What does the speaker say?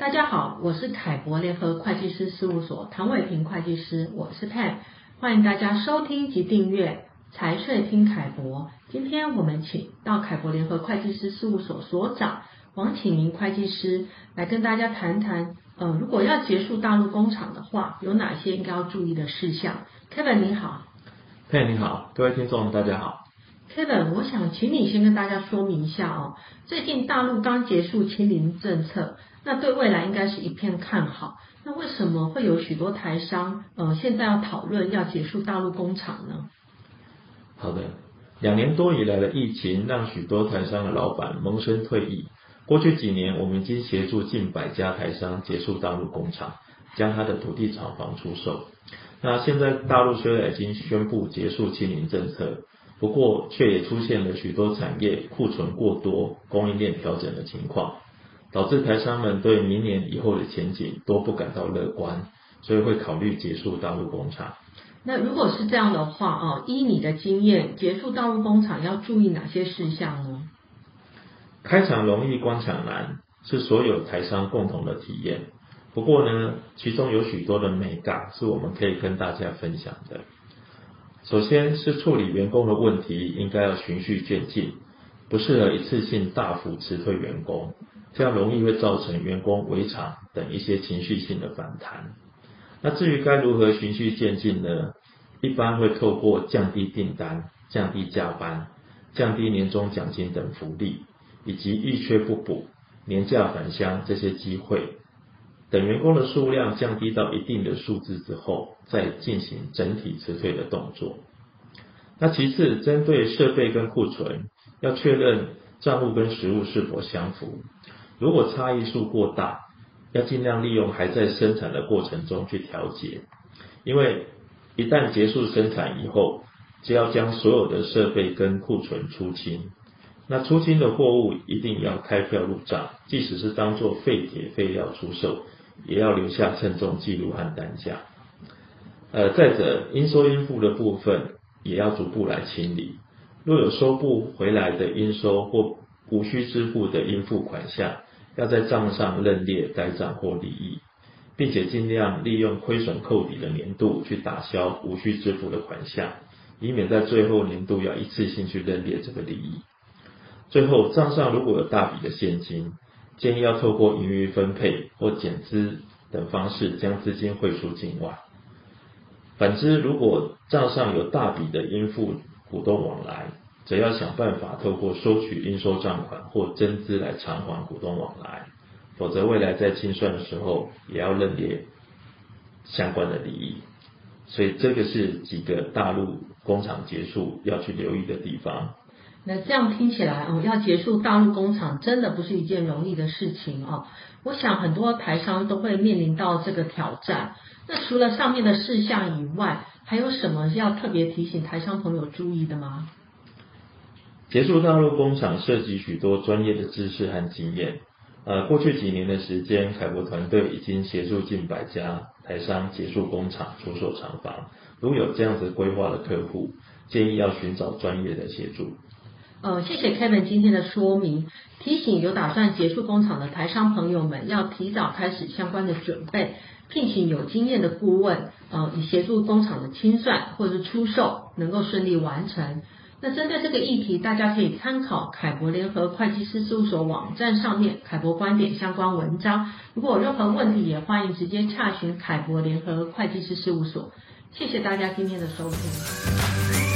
大家好，我是凯博联合会计师事务所唐伟平会计师，我是 Pam，欢迎大家收听及订阅财税听凯博。今天我们请到凯博联合会计师事务所所长王启明会计师来跟大家谈谈，呃，如果要结束大陆工厂的话，有哪些应该要注意的事项？Kevin 你好，Pam 你好，各位听众大家好。Kevin，我想请你先跟大家说明一下哦。最近大陆刚结束清零政策，那对未来应该是一片看好。那为什么会有许多台商呃现在要讨论要结束大陆工厂呢？好的，两年多以来的疫情让许多台商的老板萌生退意。过去几年，我们已经协助近百家台商结束大陆工厂，将他的土地厂房出售。那现在大陆虽然已经宣布结束清零政策。不过，却也出现了许多产业库存过多、供应链调整的情况，导致台商们对明年以后的前景都不感到乐观，所以会考虑结束大陆工厂。那如果是这样的话啊，依你的经验，结束大陆工厂要注意哪些事项呢？开厂容易关厂难，是所有台商共同的体验。不过呢，其中有许多的美感是我们可以跟大家分享的。首先是处理员工的问题，应该要循序渐进，不适合一次性大幅辞退员工，这样容易会造成员工围场等一些情绪性的反弹。那至于该如何循序渐进呢？一般会透过降低订单、降低加班、降低年终奖金等福利，以及遇缺不补、年假返乡这些机会。等员工的数量降低到一定的数字之后，再进行整体辞退的动作。那其次，针对设备跟库存，要确认账务跟实物是否相符。如果差异数过大，要尽量利用还在生产的过程中去调节。因为一旦结束生产以后，就要将所有的设备跟库存出清。那出清的货物一定要开票入账，即使是当做废铁废料出售。也要留下称重记录和单价。呃，再者，应收应付的部分也要逐步来清理。若有收不回来的应收或无需支付的应付款项，要在账上认列该账或利益，并且尽量利用亏损扣抵的年度去打消无需支付的款项，以免在最后年度要一次性去认列这个利益。最后，账上如果有大笔的现金，建议要透过盈余分配或减资等方式将资金汇出境外。反之，如果账上有大笔的应付股东往来，则要想办法透过收取应收账款或增资来偿还股东往来，否则未来在清算的时候也要认列相关的利益。所以这个是几个大陆工厂结束要去留意的地方。那这样听起来哦，要结束大陆工厂真的不是一件容易的事情哦。我想很多台商都会面临到这个挑战。那除了上面的事项以外，还有什么要特别提醒台商朋友注意的吗？结束大陆工厂涉及许多专业的知识和经验。呃，过去几年的时间，凯博团队已经协助近百家台商结束工厂出售厂房。如果有这样子规划的客户，建议要寻找专业的协助。呃，谢谢 Kevin 今天的说明，提醒有打算结束工厂的台商朋友们，要提早开始相关的准备，聘请有经验的顾问，呃，以协助工厂的清算或者出售能够顺利完成。那针对这个议题，大家可以参考凯博联合会计师事务所网站上面凯博观点相关文章。如果有任何问题，也欢迎直接洽询凯博联合会计师事务所。谢谢大家今天的收听。